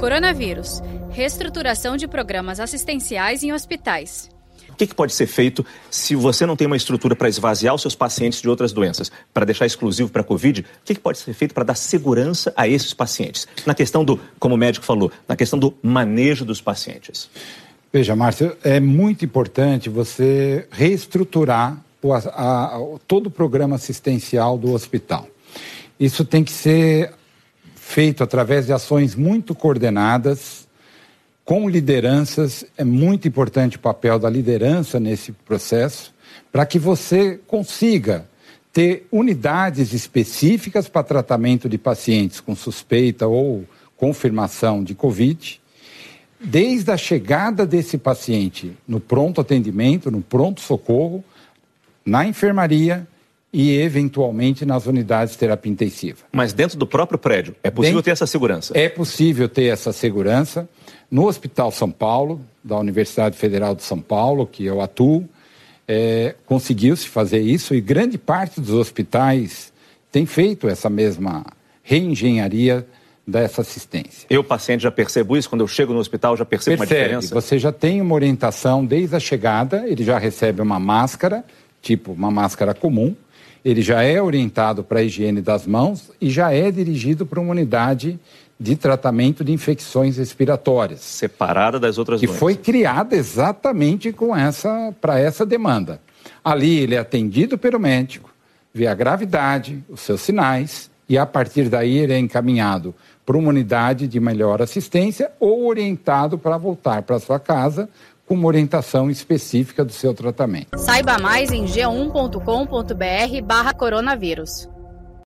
Coronavírus. Reestruturação de programas assistenciais em hospitais. O que, que, pode ser feito se você não tem uma estrutura para esvaziar os seus pacientes de outras doenças, para deixar exclusivo para a Covid? O que, que pode ser feito para dar segurança a esses pacientes? Na questão do, como o médico falou, na questão do manejo dos pacientes. Veja, Márcio, é muito importante você reestruturar o, a, a, todo o programa assistencial do hospital. Isso tem que ser feito através de ações muito coordenadas, com lideranças. É muito importante o papel da liderança nesse processo, para que você consiga ter unidades específicas para tratamento de pacientes com suspeita ou confirmação de Covid, desde a chegada desse paciente no pronto atendimento, no pronto socorro, na enfermaria e, eventualmente, nas unidades de terapia intensiva. Mas dentro do próprio prédio, é possível dentro, ter essa segurança? É possível ter essa segurança. No Hospital São Paulo, da Universidade Federal de São Paulo, que eu atuo, é, conseguiu-se fazer isso e grande parte dos hospitais tem feito essa mesma reengenharia dessa assistência. Eu, paciente, já percebo isso? Quando eu chego no hospital, já percebo Percebe, uma diferença? Você já tem uma orientação desde a chegada, ele já recebe uma máscara, tipo uma máscara comum, ele já é orientado para a higiene das mãos e já é dirigido para uma unidade de tratamento de infecções respiratórias. Separada das outras que doenças. Que foi criada exatamente com essa, para essa demanda. Ali ele é atendido pelo médico, vê a gravidade, os seus sinais, e a partir daí ele é encaminhado para uma unidade de melhor assistência ou orientado para voltar para sua casa com uma orientação específica do seu tratamento. Saiba mais em g1.com.br barra coronavírus.